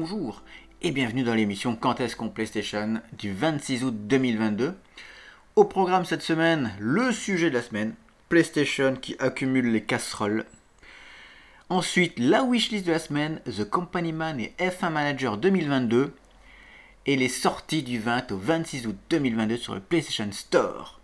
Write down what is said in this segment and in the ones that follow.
bonjour et bienvenue dans l'émission Quand est-ce qu'on PlayStation du 26 août 2022. Au programme cette semaine, le sujet de la semaine, PlayStation qui accumule les casseroles. Ensuite, la wishlist de la semaine, The Company Man et F1 Manager 2022 et les sorties du 20 au 26 août 2022 sur le PlayStation Store.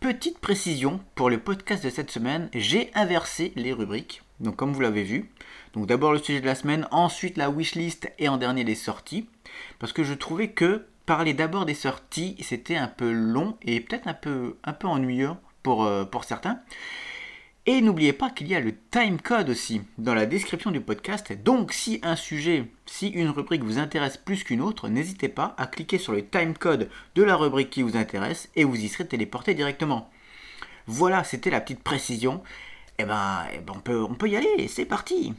Petite précision, pour le podcast de cette semaine, j'ai inversé les rubriques. Donc comme vous l'avez vu, donc d'abord le sujet de la semaine, ensuite la wishlist et en dernier les sorties. Parce que je trouvais que parler d'abord des sorties, c'était un peu long et peut-être un peu, un peu ennuyeux pour, euh, pour certains. Et n'oubliez pas qu'il y a le timecode aussi dans la description du podcast. Donc si un sujet, si une rubrique vous intéresse plus qu'une autre, n'hésitez pas à cliquer sur le timecode de la rubrique qui vous intéresse et vous y serez téléporté directement. Voilà, c'était la petite précision. Eh ben, eh ben on, peut, on peut y aller, c'est parti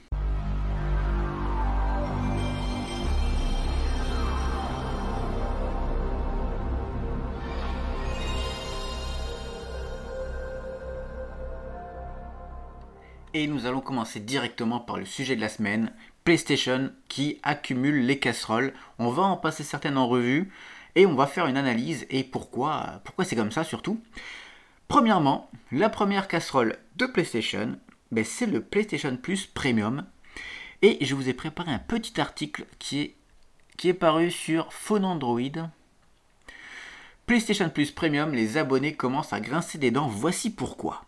Et nous allons commencer directement par le sujet de la semaine, PlayStation qui accumule les casseroles. On va en passer certaines en revue et on va faire une analyse et pourquoi c'est comme ça surtout. Premièrement, la première casserole de PlayStation, ben, c'est le PlayStation Plus Premium. Et je vous ai préparé un petit article qui est, qui est paru sur Phone Android. PlayStation Plus Premium, les abonnés commencent à grincer des dents, voici pourquoi.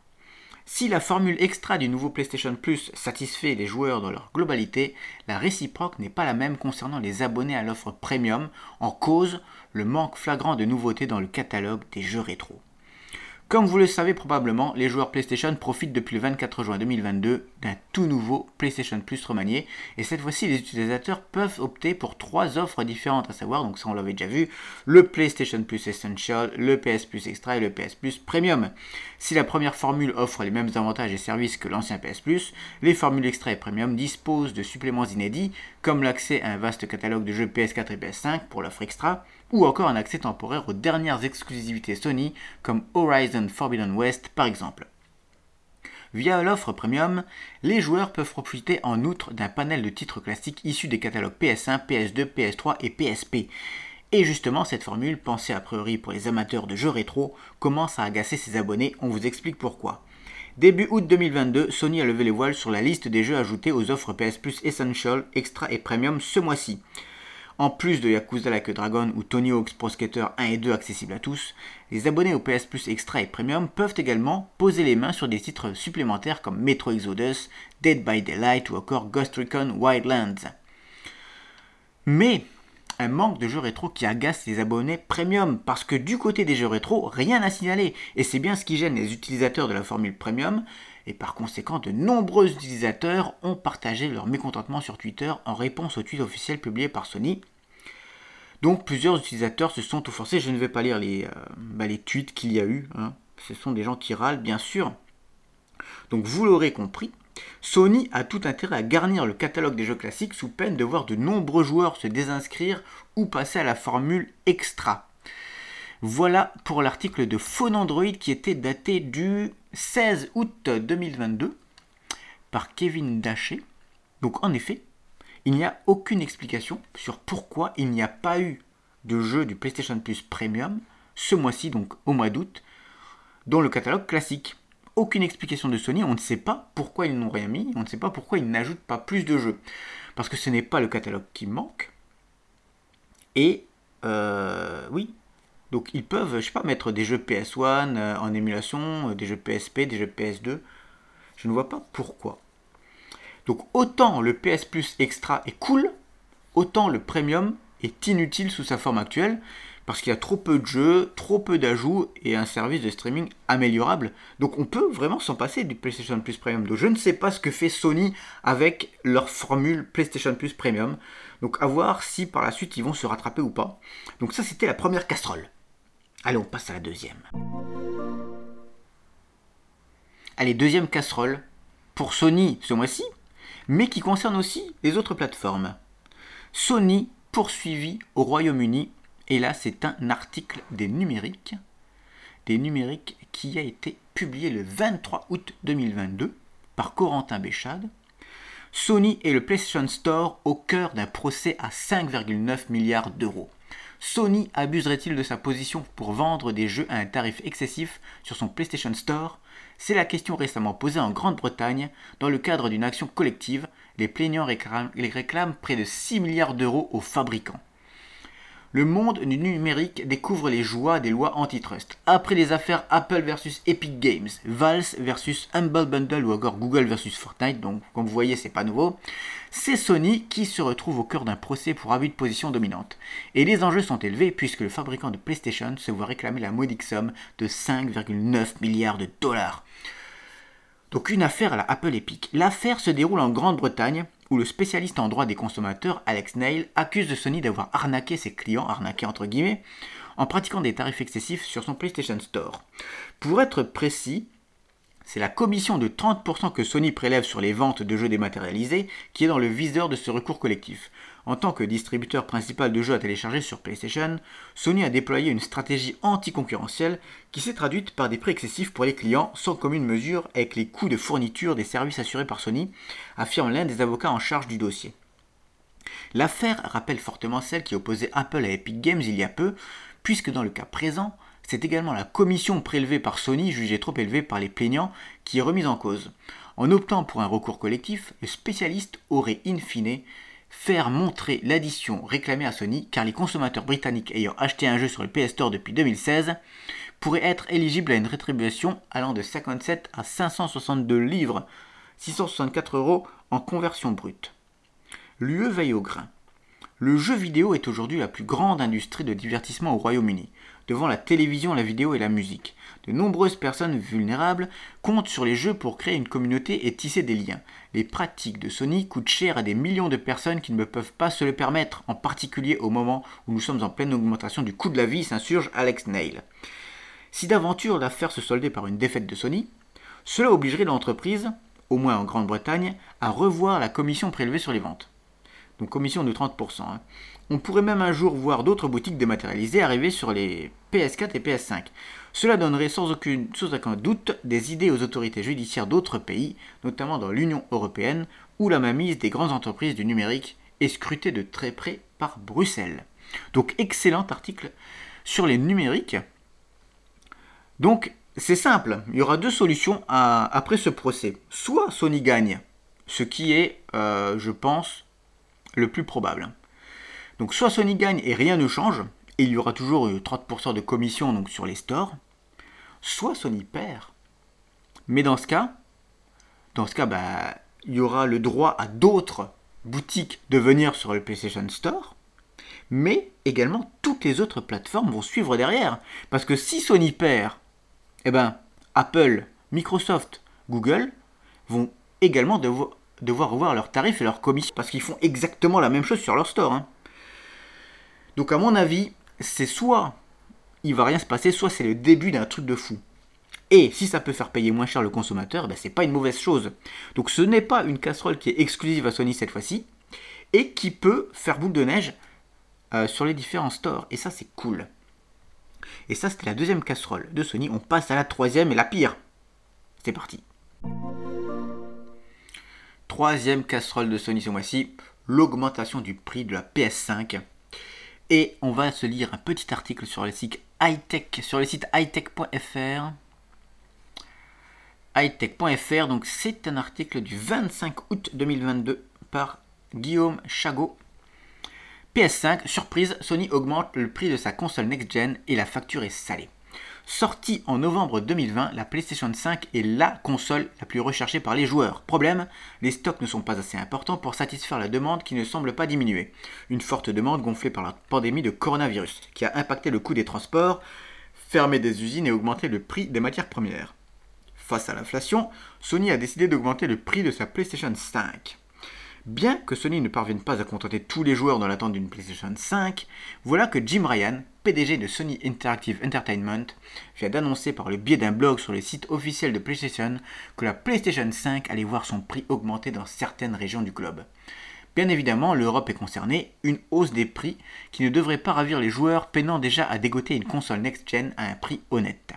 Si la formule extra du nouveau PlayStation Plus satisfait les joueurs dans leur globalité, la réciproque n'est pas la même concernant les abonnés à l'offre premium, en cause le manque flagrant de nouveautés dans le catalogue des jeux rétro. Comme vous le savez probablement, les joueurs PlayStation profitent depuis le 24 juin 2022 d'un tout nouveau PlayStation Plus remanié. Et cette fois-ci, les utilisateurs peuvent opter pour trois offres différentes, à savoir, donc ça on l'avait déjà vu, le PlayStation Plus Essential, le PS Plus Extra et le PS Plus Premium. Si la première formule offre les mêmes avantages et services que l'ancien PS Plus, les formules Extra et Premium disposent de suppléments inédits, comme l'accès à un vaste catalogue de jeux PS4 et PS5 pour l'offre Extra, ou encore un accès temporaire aux dernières exclusivités Sony comme Horizon Forbidden West par exemple. Via l'offre premium, les joueurs peuvent profiter en outre d'un panel de titres classiques issus des catalogues PS1, PS2, PS3 et PSP. Et justement, cette formule, pensée a priori pour les amateurs de jeux rétro, commence à agacer ses abonnés, on vous explique pourquoi. Début août 2022, Sony a levé les voiles sur la liste des jeux ajoutés aux offres PS Plus Essential, Extra et Premium ce mois-ci. En plus de Yakuza Like Dragon ou Tony Hawk's Pro Skater 1 et 2 accessibles à tous, les abonnés au PS Plus Extra et Premium peuvent également poser les mains sur des titres supplémentaires comme Metro Exodus, Dead by Daylight ou encore Ghost Recon Wildlands. Mais un manque de jeux rétro qui agace les abonnés premium, parce que du côté des jeux rétro, rien à signaler, et c'est bien ce qui gêne les utilisateurs de la formule premium, et par conséquent de nombreux utilisateurs ont partagé leur mécontentement sur Twitter en réponse au tweet officiel publié par Sony. Donc plusieurs utilisateurs se sont forcés, je ne vais pas lire les, euh, bah, tweets qu'il y a eu, hein. ce sont des gens qui râlent bien sûr. Donc vous l'aurez compris, Sony a tout intérêt à garnir le catalogue des jeux classiques sous peine de voir de nombreux joueurs se désinscrire ou passer à la formule extra. Voilà pour l'article de Phone Android qui était daté du 16 août 2022 par Kevin Daché. Donc en effet, il n'y a aucune explication sur pourquoi il n'y a pas eu de jeu du PlayStation Plus Premium ce mois-ci, donc au mois d'août, dans le catalogue classique. Aucune explication de Sony, on ne sait pas pourquoi ils n'ont rien mis, on ne sait pas pourquoi ils n'ajoutent pas plus de jeux. Parce que ce n'est pas le catalogue qui manque. Et euh, oui, donc ils peuvent, je sais pas, mettre des jeux PS1 euh, en émulation, euh, des jeux PSP, des jeux PS2. Je ne vois pas pourquoi. Donc autant le PS Plus Extra est cool, autant le Premium est inutile sous sa forme actuelle, parce qu'il y a trop peu de jeux, trop peu d'ajouts et un service de streaming améliorable. Donc on peut vraiment s'en passer du PlayStation Plus Premium. Donc je ne sais pas ce que fait Sony avec leur formule PlayStation Plus Premium. Donc à voir si par la suite ils vont se rattraper ou pas. Donc ça c'était la première casserole. Allez, on passe à la deuxième. Allez, deuxième casserole pour Sony ce mois-ci, mais qui concerne aussi les autres plateformes. Sony poursuivi au Royaume-Uni, et là c'est un article des numériques, des numériques qui a été publié le 23 août 2022 par Corentin Béchade. Sony et le PlayStation Store au cœur d'un procès à 5,9 milliards d'euros. Sony abuserait-il de sa position pour vendre des jeux à un tarif excessif sur son PlayStation Store? C'est la question récemment posée en Grande-Bretagne dans le cadre d'une action collective. Les plaignants réclament près de 6 milliards d'euros aux fabricants le monde du numérique découvre les joies des lois antitrust. Après les affaires Apple versus Epic Games, Valve versus Humble Bundle ou encore Google versus Fortnite, donc comme vous voyez c'est pas nouveau, c'est Sony qui se retrouve au cœur d'un procès pour abus de position dominante. Et les enjeux sont élevés puisque le fabricant de PlayStation se voit réclamer la modique somme de 5,9 milliards de dollars. Donc une affaire à la Apple Epic. L'affaire se déroule en Grande-Bretagne où le spécialiste en droit des consommateurs Alex Neil accuse Sony d'avoir arnaqué ses clients, arnaqué entre guillemets, en pratiquant des tarifs excessifs sur son PlayStation Store. Pour être précis, c'est la commission de 30% que Sony prélève sur les ventes de jeux dématérialisés qui est dans le viseur de ce recours collectif. En tant que distributeur principal de jeux à télécharger sur PlayStation, Sony a déployé une stratégie anticoncurrentielle qui s'est traduite par des prix excessifs pour les clients sans commune mesure avec les coûts de fourniture des services assurés par Sony, affirme l'un des avocats en charge du dossier. L'affaire rappelle fortement celle qui opposait Apple à Epic Games il y a peu, puisque dans le cas présent, c'est également la commission prélevée par Sony jugée trop élevée par les plaignants qui est remise en cause. En optant pour un recours collectif, le spécialiste aurait in fine faire montrer l'addition réclamée à Sony car les consommateurs britanniques ayant acheté un jeu sur le PS Store depuis 2016 pourraient être éligibles à une rétribution allant de 57 à 562 livres, 664 euros en conversion brute. L'UE veille au grain. Le jeu vidéo est aujourd'hui la plus grande industrie de divertissement au Royaume-Uni devant la télévision, la vidéo et la musique. De nombreuses personnes vulnérables comptent sur les jeux pour créer une communauté et tisser des liens. Les pratiques de Sony coûtent cher à des millions de personnes qui ne peuvent pas se le permettre, en particulier au moment où nous sommes en pleine augmentation du coût de la vie, s'insurge Alex Nail. Si d'aventure l'affaire se soldait par une défaite de Sony, cela obligerait l'entreprise, au moins en Grande-Bretagne, à revoir la commission prélevée sur les ventes. Donc commission de 30%. On pourrait même un jour voir d'autres boutiques dématérialisées arriver sur les PS4 et PS5. Cela donnerait sans, aucun doute des idées aux autorités judiciaires d'autres pays, notamment dans l'Union européenne, où la mainmise des grandes entreprises du numérique est scrutée de très près par Bruxelles. Donc excellent article sur les numériques. Donc c'est simple, il y aura deux solutions après ce procès. Soit Sony gagne, ce qui est, euh, je pense, le plus probable. Donc soit Sony gagne et rien ne change, et il y aura toujours 30% de commission donc, sur les stores, soit Sony perd. Mais dans ce cas, dans ce cas, bah, il y aura le droit à d'autres boutiques de venir sur le PlayStation Store, mais également toutes les autres plateformes vont suivre derrière. Parce que si Sony perd, eh ben, Apple, Microsoft, Google vont également devoir, devoir revoir leurs tarifs et leurs commissions, parce qu'ils font exactement la même chose sur leur store. Hein. Donc à mon avis, c'est soit il va rien se passer, soit c'est le début d'un truc de fou. Et si ça peut faire payer moins cher le consommateur, ben c'est pas une mauvaise chose. Donc ce n'est pas une casserole qui est exclusive à Sony cette fois-ci, et qui peut faire boule de neige euh, sur les différents stores. Et ça c'est cool. Et ça c'était la deuxième casserole de Sony. On passe à la troisième et la pire. C'est parti. Troisième casserole de Sony ce mois-ci, l'augmentation du prix de la PS5 et on va se lire un petit article sur le site hightech, sur le site hightech.fr. hightech.fr, donc c'est un article du 25 août 2022 par Guillaume Chagot. PS5, surprise, Sony augmente le prix de sa console next-gen et la facture est salée. Sortie en novembre 2020, la PlayStation 5 est la console la plus recherchée par les joueurs. Problème, les stocks ne sont pas assez importants pour satisfaire la demande qui ne semble pas diminuer. Une forte demande gonflée par la pandémie de coronavirus, qui a impacté le coût des transports, fermé des usines et augmenté le prix des matières premières. Face à l'inflation, Sony a décidé d'augmenter le prix de sa PlayStation 5. Bien que Sony ne parvienne pas à contenter tous les joueurs dans l'attente d'une PlayStation 5, voilà que Jim Ryan, PDG de Sony Interactive Entertainment, vient d'annoncer par le biais d'un blog sur le site officiel de PlayStation que la PlayStation 5 allait voir son prix augmenter dans certaines régions du globe. Bien évidemment, l'Europe est concernée, une hausse des prix qui ne devrait pas ravir les joueurs peinant déjà à dégoter une console next-gen à un prix honnête.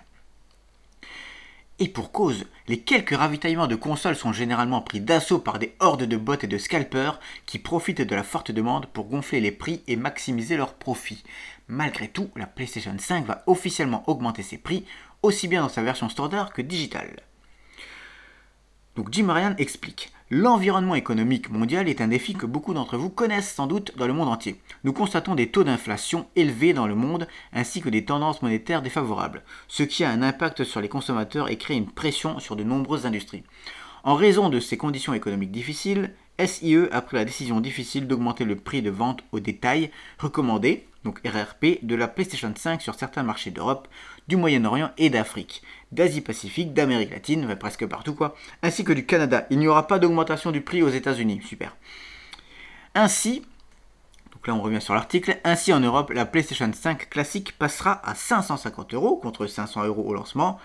Et pour cause, les quelques ravitaillements de consoles sont généralement pris d'assaut par des hordes de bots et de scalpers qui profitent de la forte demande pour gonfler les prix et maximiser leurs profits. Malgré tout, la PlayStation 5 va officiellement augmenter ses prix, aussi bien dans sa version standard que digitale. Donc Jim Ryan explique L'environnement économique mondial est un défi que beaucoup d'entre vous connaissent sans doute dans le monde entier. Nous constatons des taux d'inflation élevés dans le monde ainsi que des tendances monétaires défavorables, ce qui a un impact sur les consommateurs et crée une pression sur de nombreuses industries. En raison de ces conditions économiques difficiles, SIE a pris la décision difficile d'augmenter le prix de vente au détail recommandé, donc RRP, de la PlayStation 5 sur certains marchés d'Europe, du Moyen-Orient et d'Afrique d'Asie-Pacifique, d'Amérique latine, presque partout quoi, ainsi que du Canada. Il n'y aura pas d'augmentation du prix aux États-Unis. Super. Ainsi, donc là on revient sur l'article, ainsi en Europe, la PlayStation 5 classique passera à 550 euros contre 500 euros au lancement,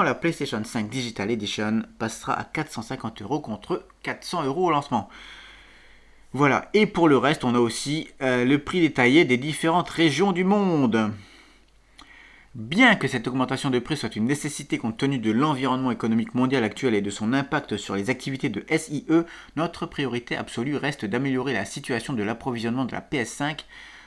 la PlayStation 5 Digital Edition passera à 450 euros contre 400 euros au lancement. Voilà, et pour le reste, on a aussi euh, le prix détaillé des différentes régions du monde. Bien que cette augmentation de prix soit une nécessité compte tenu de l'environnement économique mondial actuel et de son impact sur les activités de SIE, notre priorité absolue reste d'améliorer la situation de l'approvisionnement de la PS5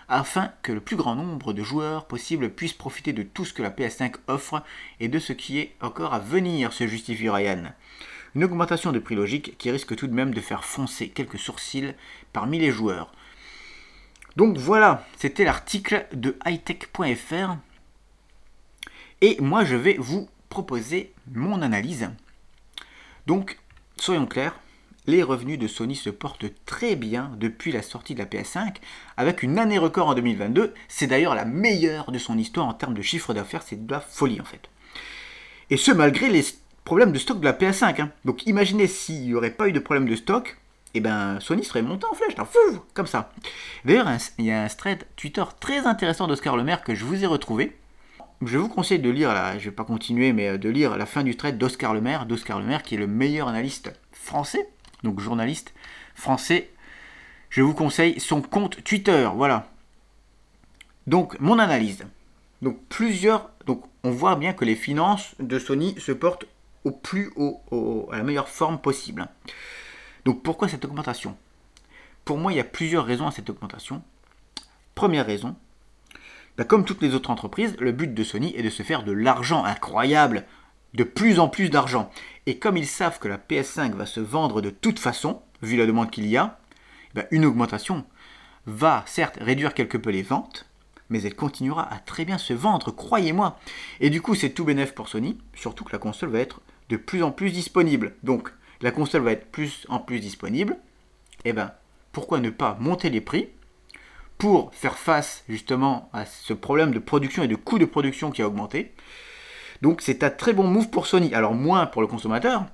afin que le plus grand nombre de joueurs possible puissent profiter de tout ce que la PS5 offre et de ce qui est encore à venir, se justifie Ryan. Une augmentation de prix logique qui risque tout de même de faire foncer quelques sourcils parmi les joueurs. Donc voilà, c'était l'article de hightech.fr et moi, je vais vous proposer mon analyse. Donc, soyons clairs, les revenus de Sony se portent très bien depuis la sortie de la PS5, avec une année record en 2022. C'est d'ailleurs la meilleure de son histoire en termes de chiffre d'affaires, c'est de la folie en fait. Et ce, malgré les problèmes de stock de la PS5. Hein. Donc imaginez s'il n'y aurait pas eu de problème de stock, et eh ben Sony serait monté en flèche, fou, comme ça. D'ailleurs, il y a un thread Twitter très intéressant d'Oscar Lemaire que je vous ai retrouvé, je vous conseille de lire, là, je vais pas continuer, mais euh, de lire la fin du trait d'Oscar Lemaire, d'Oscar Lemaire qui est le meilleur analyste français, donc journaliste français. Je vous conseille son compte Twitter, voilà. Donc mon analyse. Donc plusieurs, donc on voit bien que les finances de Sony se portent au plus haut, à la meilleure forme possible. Donc pourquoi cette augmentation? Pour moi, il y a plusieurs raisons à cette augmentation. Première raison, bah, comme toutes les autres entreprises, le but de Sony est de se faire de l'argent incroyable, de plus en plus d'argent. Et comme ils savent que la PS5 va se vendre de toute façon, vu la demande qu'il y a, bah, une augmentation va certes réduire quelque peu les ventes, mais elle continuera à très bien se vendre, croyez-moi. Et du coup, c'est tout bénéf pour Sony, surtout que la console va être de plus en plus disponible. Donc, la console va être plus en plus disponible. Et eh ben, pourquoi ne pas monter les prix pour faire face justement à ce problème de production et de coût de production qui a augmenté. Donc c'est un très bon move pour Sony. Alors moins pour le consommateur,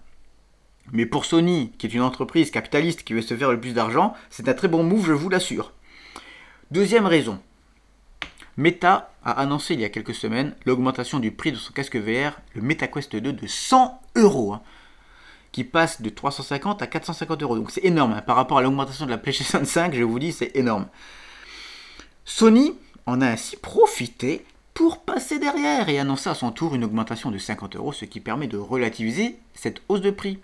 mais pour Sony, qui est une entreprise capitaliste qui veut se faire le plus d'argent, c'est un très bon move, je vous l'assure. Deuxième raison. Meta a annoncé il y a quelques semaines l'augmentation du prix de son casque VR, le MetaQuest 2, de 100 euros, hein, qui passe de 350 à 450 euros. Donc c'est énorme hein. par rapport à l'augmentation de la PlayStation 5, je vous dis, c'est énorme. Sony en a ainsi profité pour passer derrière et annoncer à son tour une augmentation de 50 euros, ce qui permet de relativiser cette hausse de prix.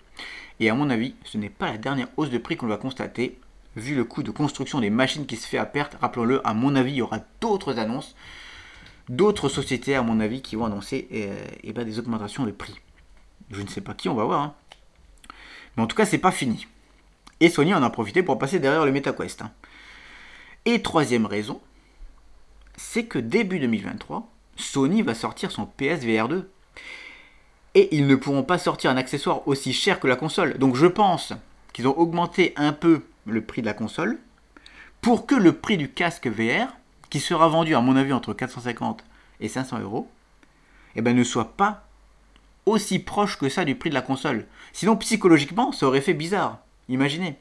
Et à mon avis, ce n'est pas la dernière hausse de prix qu'on va constater, vu le coût de construction des machines qui se fait à perte. Rappelons-le, à mon avis, il y aura d'autres annonces, d'autres sociétés, à mon avis, qui vont annoncer euh, eh ben, des augmentations de prix. Je ne sais pas qui, on va voir. Hein. Mais en tout cas, c'est pas fini. Et Sony en a profité pour passer derrière le MetaQuest. Hein. Et troisième raison, c'est que début 2023, Sony va sortir son PSVR 2. Et ils ne pourront pas sortir un accessoire aussi cher que la console. Donc je pense qu'ils ont augmenté un peu le prix de la console pour que le prix du casque VR, qui sera vendu à mon avis entre 450 et 500 euros, eh ben, ne soit pas aussi proche que ça du prix de la console. Sinon psychologiquement ça aurait fait bizarre. Imaginez,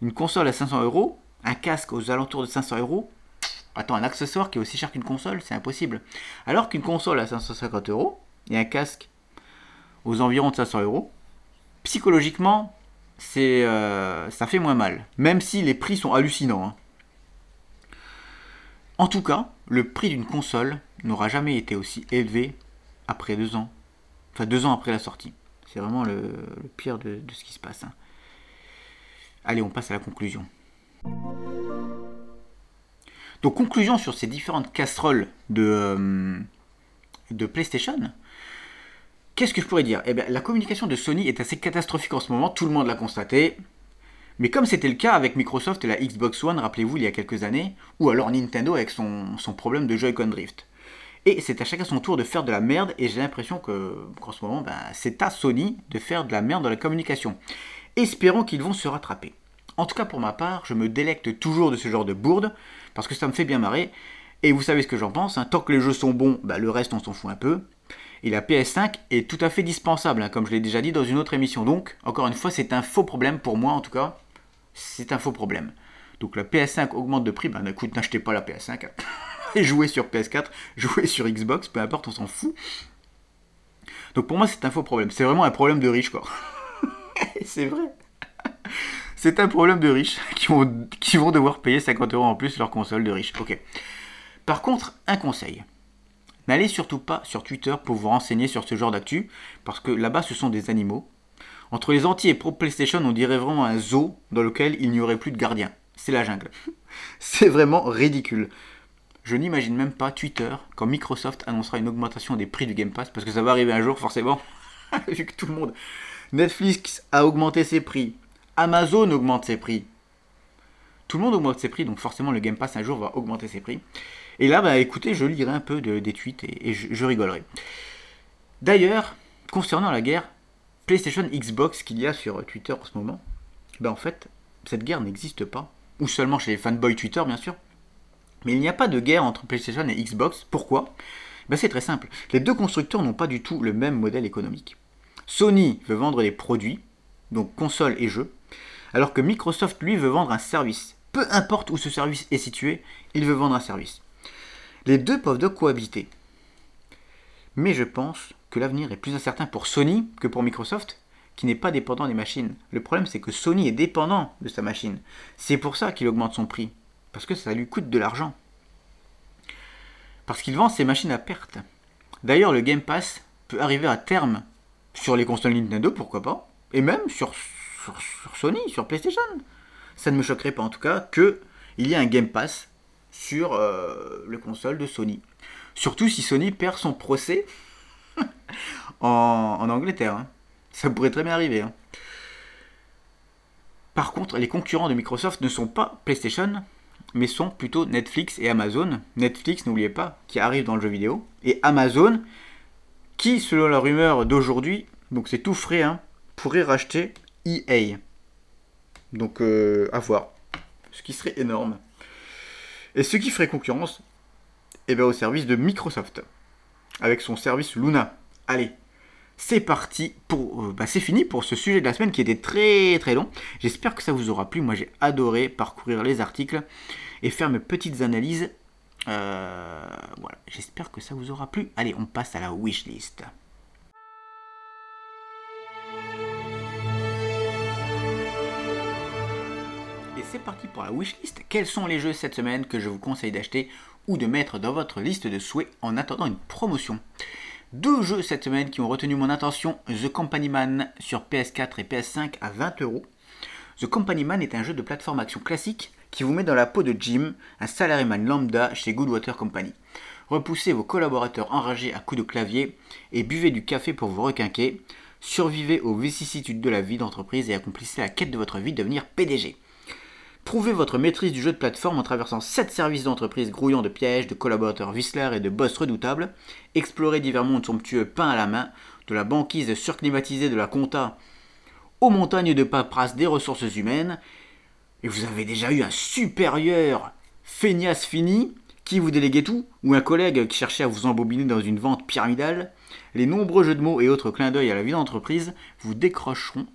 une console à 500 euros, un casque aux alentours de 500 euros, Attends, un accessoire qui est aussi cher qu'une console, c'est impossible. Alors qu'une console à 550 euros et un casque aux environs de 500 euros, psychologiquement, euh, ça fait moins mal. Même si les prix sont hallucinants. Hein. En tout cas, le prix d'une console n'aura jamais été aussi élevé après deux ans Enfin, deux ans après la sortie. C'est vraiment le, pire de, ce qui se passe. Hein. Allez, on passe à la conclusion. Donc, conclusion sur ces différentes casseroles de, euh, PlayStation. Qu'est-ce que je pourrais dire? Eh bien, la communication de Sony est assez catastrophique en ce moment, tout le monde l'a constaté. Mais comme c'était le cas avec Microsoft et la Xbox One, rappelez-vous, il y a quelques années, ou alors Nintendo avec son, problème de Joy-Con Drift. Et c'est à chacun son tour de faire de la merde, et j'ai l'impression que, qu'en ce moment, ben, c'est à Sony de faire de la merde dans la communication. Espérons qu'ils vont se rattraper. En tout cas, pour ma part, je me délecte toujours de ce genre de bourde, parce que ça me fait bien marrer, et vous savez ce que j'en pense, hein. tant que les jeux sont bons, ben, le reste on s'en fout un peu. Et la PS5 est tout à fait dispensable, hein, comme je l'ai déjà dit dans une autre émission. Donc, encore une fois, c'est un faux problème pour moi en tout cas. C'est un faux problème. Donc la PS5 augmente de prix, ben écoute, n'achetez pas la PS5. Hein. Et jouez sur PS4, jouez sur Xbox, peu importe, on s'en fout. Donc pour moi, c'est un faux problème. C'est vraiment un problème de riches, quoi. c'est vrai. C'est un problème de riches qui vont, devoir payer 50 euros en plus leur console de riches. Par contre, un conseil. N'allez surtout pas sur Twitter pour vous renseigner sur ce genre d'actu, parce que là-bas ce sont des animaux. Entre les anti et pro PlayStation, on dirait vraiment un zoo dans lequel il n'y aurait plus de gardiens. C'est la jungle. C'est vraiment ridicule. Je n'imagine même pas Twitter quand Microsoft annoncera une augmentation des prix du Game Pass, parce que ça va arriver un jour forcément, vu que tout le monde. Netflix a augmenté ses prix, Amazon augmente ses prix. Tout le monde augmente ses prix, donc forcément le Game Pass un jour va augmenter ses prix. Et là, bah, écoutez, je lirai un peu de, des tweets et, je, rigolerai. D'ailleurs, concernant la guerre PlayStation Xbox qu'il y a sur Twitter en ce moment, bah en fait, cette guerre n'existe pas. Ou seulement chez les fanboys Twitter, bien sûr. Mais il n'y a pas de guerre entre PlayStation et Xbox. Pourquoi? Bah, C'est très simple. Les deux constructeurs n'ont pas du tout le même modèle économique. Sony veut vendre des produits, donc consoles et jeux, alors que Microsoft, lui, veut vendre un service. Peu importe où ce service est situé, il veut vendre un service. Les deux peuvent donc cohabiter. Mais je pense que l'avenir est plus incertain pour Sony que pour Microsoft, qui n'est pas dépendant des machines. Le problème, c'est que Sony est dépendant de sa machine. C'est pour ça qu'il augmente son prix. Parce que ça lui coûte de l'argent. Parce qu'il vend ses machines à perte. D'ailleurs, le Game Pass peut arriver à terme sur les consoles Nintendo, pourquoi pas. Et même sur, sur, Sony, sur PlayStation. Ça ne me choquerait pas en tout cas qu'il y ait un Game Pass sur euh, le console de Sony. Surtout si Sony perd son procès en, Angleterre. Hein. Ça pourrait très bien arriver. Hein. Par contre, les concurrents de Microsoft ne sont pas PlayStation, mais sont plutôt Netflix et Amazon. Netflix, n'oubliez pas, qui arrive dans le jeu vidéo. Et Amazon, qui, selon la rumeur d'aujourd'hui, donc c'est tout frais, hein, pourrait racheter EA. Donc euh, à voir. Ce qui serait énorme. Et ce qui ferait concurrence eh bien, au service de Microsoft, avec son service Luna. Allez, c'est parti pour. Euh, bah, c'est fini pour ce sujet de la semaine qui était très très long. J'espère que ça vous aura plu. Moi j'ai adoré parcourir les articles et faire mes petites analyses. Euh, voilà, j'espère que ça vous aura plu. Allez, on passe à la wishlist. C'est parti pour la wishlist. Quels sont les jeux cette semaine que je vous conseille d'acheter ou de mettre dans votre liste de souhaits en attendant une promotion? Deux jeux cette semaine qui ont retenu mon attention The Company Man sur PS4 et PS5 à 20 euros. The Company Man est un jeu de plateforme action classique qui vous met dans la peau de Jim, un salaryman lambda chez Goodwater Company. Repoussez vos collaborateurs enragés à coups de clavier et buvez du café pour vous requinquer. Survivez aux vicissitudes de la vie d'entreprise et accomplissez la quête de votre vie de devenir PDG. Prouvez votre maîtrise du jeu de plateforme en traversant 7 services d'entreprise grouillant de pièges, de collaborateurs Whistler et de boss redoutables. Explorez divers mondes somptueux peints à la main, de la banquise surclimatisée de la compta aux montagnes de paperasse des ressources humaines. Et vous avez déjà eu un supérieur feignasse fini qui vous déléguait tout, ou un collègue qui cherchait à vous embobiner dans une vente pyramidale. Les nombreux jeux de mots et autres clins d'œil à la vie d'entreprise vous décrocheront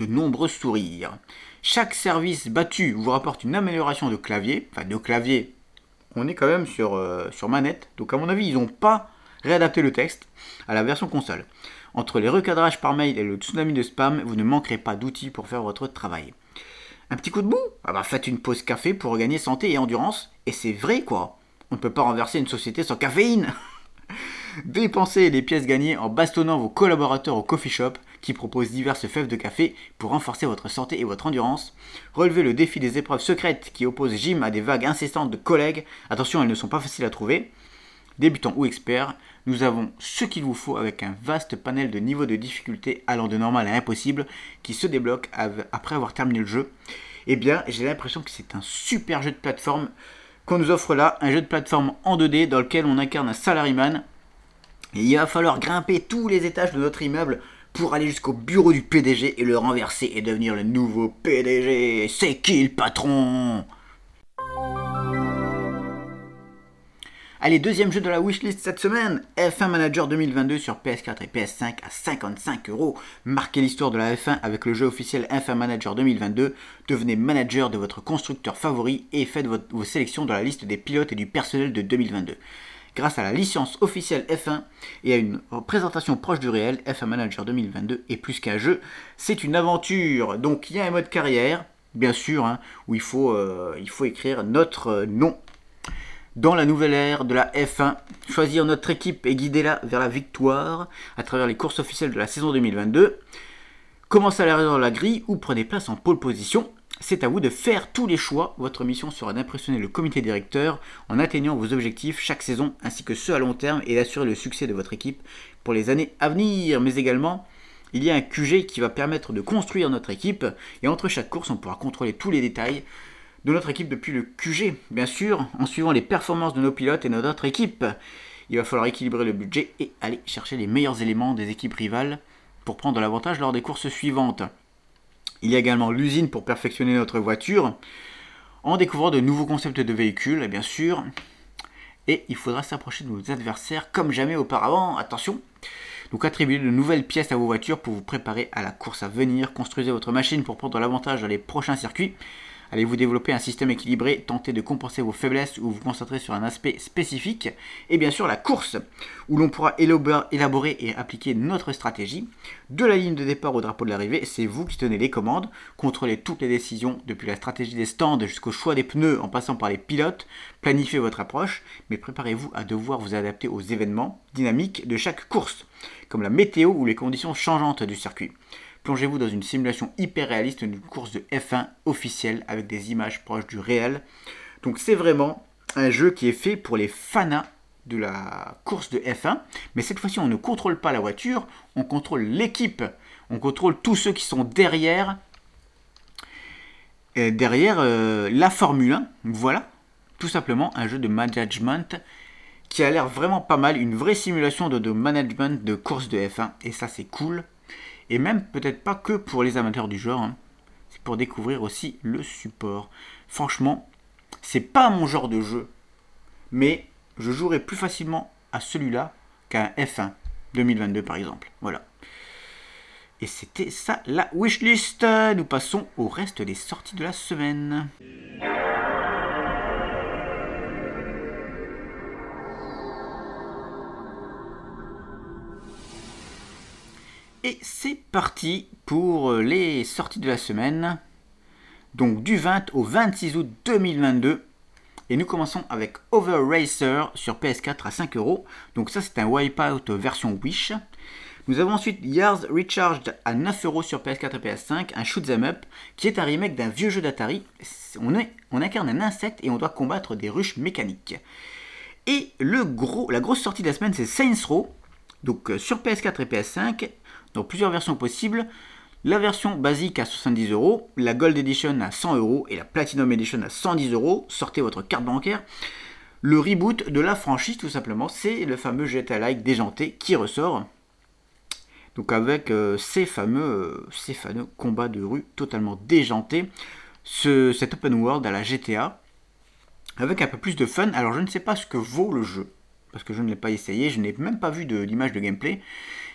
de nombreux sourires. Chaque service battu vous rapporte une amélioration de clavier, enfin de clavier, on est quand même sur, euh, sur manette, donc à mon avis ils n'ont pas réadapté le texte à la version console. Entre les recadrages par mail et le tsunami de spam, vous ne manquerez pas d'outils pour faire votre travail. Un petit coup de bout ah bah Faites une pause café pour regagner santé et endurance, et c'est vrai quoi. On ne peut pas renverser une société sans caféine. Dépensez les pièces gagnées en bastonnant vos collaborateurs au coffee shop qui proposent diverses fèves de café pour renforcer votre santé et votre endurance. Relevez le défi des épreuves secrètes qui opposent Jim à des vagues incessantes de collègues. Attention, elles ne sont pas faciles à trouver. Débutants ou experts, nous avons ce qu'il vous faut avec un vaste panel de niveaux de difficulté allant de normal à impossible qui se débloque après avoir terminé le jeu. Eh bien, j'ai l'impression que c'est un super jeu de plateforme qu'on nous offre là, un jeu de plateforme en 2D dans lequel on incarne un salaryman. Et il va falloir grimper tous les étages de notre immeuble pour aller jusqu'au bureau du PDG et le renverser et devenir le nouveau PDG. C'est qui le patron? Allez, deuxième jeu de la wishlist cette semaine, F1 Manager 2022 sur PS4 et PS5 à 55 euros. Marquez l'histoire de la F1 avec le jeu officiel F1 Manager 2022. Devenez manager de votre constructeur favori et faites vos sélections dans la liste des pilotes et du personnel de 2022. Grâce à la licence officielle F1 et à une présentation proche du réel, F1 Manager 2022 est plus qu'un jeu, c'est une aventure. Donc il y a un mode carrière, bien sûr, hein, où il faut, euh, il faut écrire notre nom dans la nouvelle ère de la F1. Choisir notre équipe et guider-la vers la victoire à travers les courses officielles de la saison 2022. Commencez à l'arrière dans la grille ou prenez place en pole position. C'est à vous de faire tous les choix. Votre mission sera d'impressionner le comité directeur en atteignant vos objectifs chaque saison ainsi que ceux à long terme et d'assurer le succès de votre équipe pour les années à venir. Mais également, il y a un QG qui va permettre de construire notre équipe et entre chaque course, on pourra contrôler tous les détails de notre équipe depuis le QG, bien sûr, en suivant les performances de nos pilotes et de notre équipe. Il va falloir équilibrer le budget et aller chercher les meilleurs éléments des équipes rivales pour prendre l'avantage lors des courses suivantes. Il y a également l'usine pour perfectionner notre voiture, en découvrant de nouveaux concepts de véhicules, bien sûr. Et il faudra s'approcher de nos adversaires comme jamais auparavant. Attention donc attribuez de nouvelles pièces à vos voitures pour vous préparer à la course à venir. Construisez votre machine pour prendre l'avantage dans les prochains circuits. Allez-vous développer un système équilibré, tenter de compenser vos faiblesses ou vous concentrer sur un aspect spécifique? Et bien sûr la course, où l'on pourra élaborer et appliquer notre stratégie. De la ligne de départ au drapeau de l'arrivée, c'est vous qui tenez les commandes, contrôlez toutes les décisions, depuis la stratégie des stands jusqu'au choix des pneus en passant par les pilotes, planifiez votre approche, mais préparez-vous à devoir vous adapter aux événements dynamiques de chaque course, comme la météo ou les conditions changeantes du circuit. Plongez-vous dans une simulation hyper réaliste d'une course de F1 officielle avec des images proches du réel. Donc c'est vraiment un jeu qui est fait pour les fanas de la course de F1, mais cette fois-ci on ne contrôle pas la voiture, on contrôle l'équipe, on contrôle tous ceux qui sont derrière, euh, derrière euh, la Formule 1. Voilà, tout simplement un jeu de management qui a l'air vraiment pas mal, une vraie simulation de, de management de course de F1, et ça c'est cool et même peut-être pas que pour les amateurs du genre, hein. c'est pour découvrir aussi le support. Franchement, c'est pas mon genre de jeu, mais je jouerai plus facilement à celui-là qu'à un F1 2022 par exemple. Voilà. Et c'était ça la wishlist. Nous passons au reste des sorties de la semaine. Et c'est parti pour euh, les sorties de la semaine. Donc du 20 au 26 août 2022. Et nous commençons avec Over Racer sur PS4 à 5 euros. Donc ça c'est un Wipeout version Wish. Nous avons ensuite Yards Recharged à 9 euros sur PS4 et PS5, un shoot'em up qui est un remake d'un vieux jeu d'Atari. On, on incarne un insecte et on doit combattre des ruches mécaniques. Et le gros, la grosse sortie de la semaine c'est Saints Row. Donc euh, sur PS4 et PS5, donc plusieurs versions possibles. La version basique à 70 euros, la Gold Edition à 100 euros et la Platinum Edition à 110 euros. Sortez votre carte bancaire. Le reboot de la franchise, tout simplement, c'est le fameux GTA-like déjanté qui ressort. Donc avec euh, ces, fameux, euh, ces fameux combats de rue totalement déjantés. Ce, cet open world à la GTA. Avec un peu plus de fun. Alors je ne sais pas ce que vaut le jeu. Parce que je ne l'ai pas essayé. Je n'ai même pas vu de, de gameplay.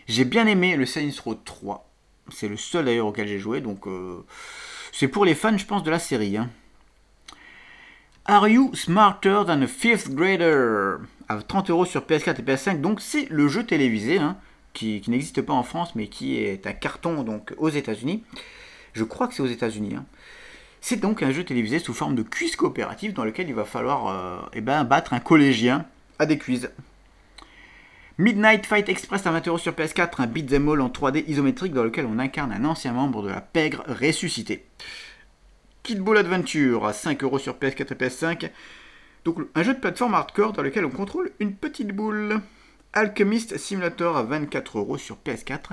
J'ai bien aimé le Saints Row 3. C'est le seul d'ailleurs auquel j'ai joué, donc euh, c'est pour les fans, je pense, de la série. Hein. Are You Smarter Than a Fifth Grader? À 30 euros sur PS4 et PS5, donc c'est le jeu télévisé hein, qui, n'existe pas en France, mais qui est un carton donc aux États-Unis. Je crois que c'est aux États-Unis. Hein. C'est donc un jeu télévisé sous forme de quiz coopératif dans lequel il va falloir euh, eh ben, battre un collégien à des quiz. Midnight Fight Express à 20€ sur PS4, un beat'em all en 3D isométrique dans lequel on incarne un ancien membre de la pègre ressuscité. Kid Ball Adventure à 5€ sur PS4 et PS5. Donc un jeu de plateforme hardcore dans lequel on contrôle une petite boule. Alchemist Simulator à 24€ sur PS4.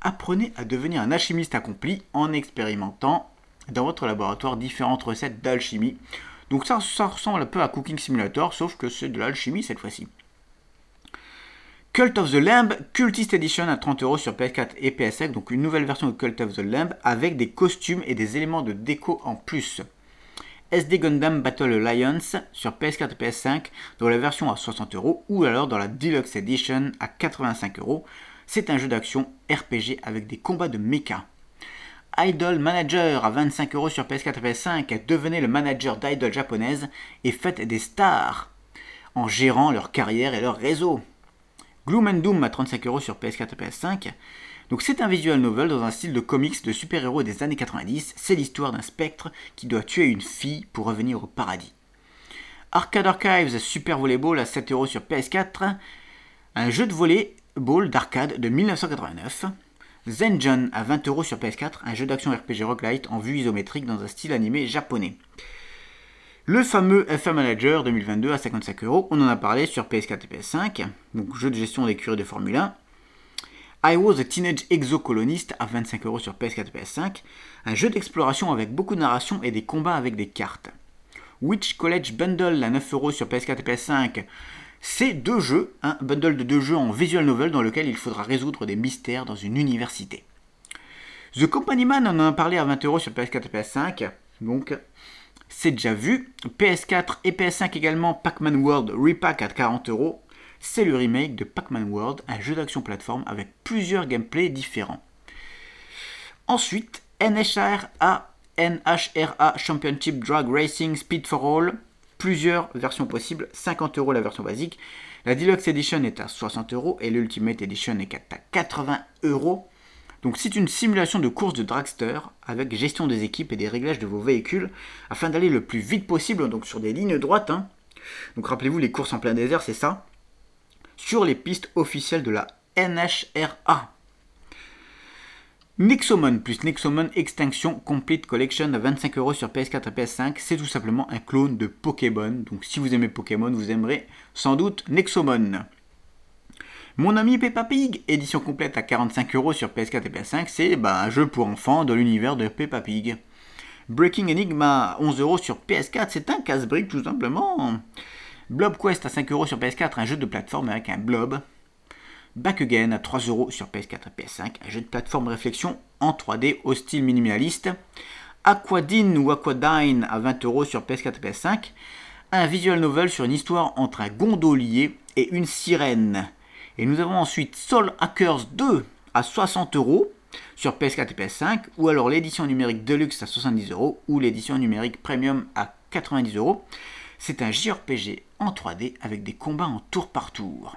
Apprenez à devenir un alchimiste accompli en expérimentant dans votre laboratoire différentes recettes d'alchimie. Donc ça, ça ressemble un peu à Cooking Simulator, sauf que c'est de l'alchimie cette fois-ci. Cult of the Lamb Cultist Edition à 30€ sur PS4 et PS5, donc une nouvelle version de Cult of the Lamb avec des costumes et des éléments de déco en plus. SD Gundam Battle Alliance sur PS4 et PS5 dans la version à 60€ ou alors dans la Deluxe Edition à 85€. C'est un jeu d'action RPG avec des combats de mecha. Idol Manager à 25€ sur PS4 et PS5. Devenez le manager d'idol japonaises et faites des stars en gérant leur carrière et leur réseau. Gloom and Doom à 35€ sur PS4 et PS5. Donc c'est un visual novel dans un style de comics de super-héros des années 90. C'est l'histoire d'un spectre qui doit tuer une fille pour revenir au paradis. Arcade Archives Super Volleyball à 7€ sur PS4. Un jeu de volleyball d'arcade de 1989. Zenjon à 20€ sur PS4, un jeu d'action RPG roguelite en vue isométrique dans un style animé japonais. Le fameux FM Manager 2022 à 55 euros, on en a parlé sur PS4 et PS5, donc jeu de gestion d'écurie de Formule 1. I Was a Teenage Exocolonist à 25 euros sur PS4 et PS5, un jeu d'exploration avec beaucoup de narration et des combats avec des cartes. Witch College Bundle à 9 euros sur PS4 et PS5, c'est deux jeux, un bundle de deux jeux en visual novel dans lequel il faudra résoudre des mystères dans une université. The Company Man, on en a parlé à 20 euros sur PS4 et PS5, donc c'est déjà vu. PS4 et PS5 également, Pac-Man World Repack à 40 euros. C'est le remake de Pac-Man World, un jeu d'action plateforme avec plusieurs gameplays différents. Ensuite, NHRA, NHRA Championship Drag Racing Speed for All, plusieurs versions possibles, 50 euros la version basique. La Deluxe Edition est à 60 euros et l'Ultimate Edition est à 80 euros. Donc c'est une simulation de course de dragster avec gestion des équipes et des réglages de vos véhicules afin d'aller le plus vite possible donc sur des lignes droites. Hein. Donc rappelez-vous les courses en plein désert c'est ça? Sur les pistes officielles de la NHRA. Nexomon plus Nexomon Extinction Complete Collection à 25€ sur PS4 et PS5, c'est tout simplement un clone de Pokémon. Donc si vous aimez Pokémon, vous aimerez sans doute Nexomon. Mon ami Peppa Pig, édition complète à 45€ sur PS4 et PS5, c'est bah, un jeu pour enfants dans l'univers de Peppa Pig. Breaking Enigma 11€ sur PS4, c'est un casse-brique tout simplement. Blob Quest à 5€ sur PS4, un jeu de plateforme avec un blob. Back Again à 3€ sur PS4 et PS5, un jeu de plateforme réflexion en 3D au style minimaliste. Aquadine ou Aquadine à 20€ sur PS4 et PS5, un visual novel sur une histoire entre un gondolier et une sirène. Et nous avons ensuite Soul Hackers 2 à 60 euros sur PS4 et PS5, ou alors l'édition numérique Deluxe à 70 euros, ou l'édition numérique Premium à 90 euros. C'est un JRPG en 3D avec des combats en tour par tour.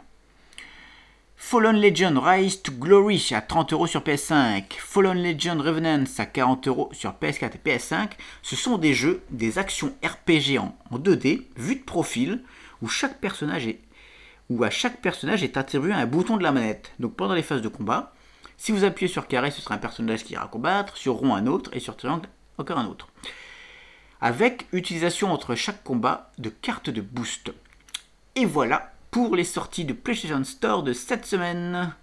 Fallen Legend Rise to Glory à 30 euros sur PS5, Fallen Legend Revenants à 40 euros sur PS4 et PS5, ce sont des jeux, des actions RPG en 2D, vue de profil, où chaque personnage est où à chaque personnage est attribué un bouton de la manette. Donc pendant les phases de combat, si vous appuyez sur carré, ce sera un personnage qui ira combattre, sur rond un autre, et sur triangle encore un autre. Avec utilisation entre chaque combat de cartes de boost. Et voilà pour les sorties de PlayStation Store de cette semaine.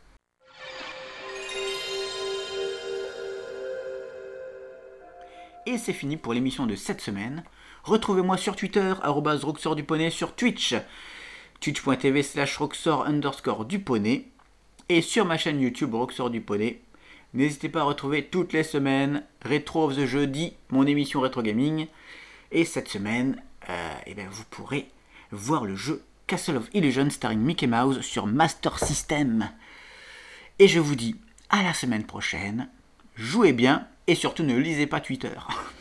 Et c'est fini pour l'émission de cette semaine. Retrouvez-moi sur Twitter, Poney, sur Twitch, twitch.tv slash roxor underscore du poney et sur ma chaîne YouTube Roxor du. N'hésitez pas à retrouver toutes les semaines Retro of the Jeudi, mon émission Retro Gaming. Et cette semaine, euh, eh bien, vous pourrez voir le jeu Castle of Illusion starring Mickey Mouse sur Master System. Et je vous dis à la semaine prochaine. Jouez bien et surtout ne lisez pas Twitter.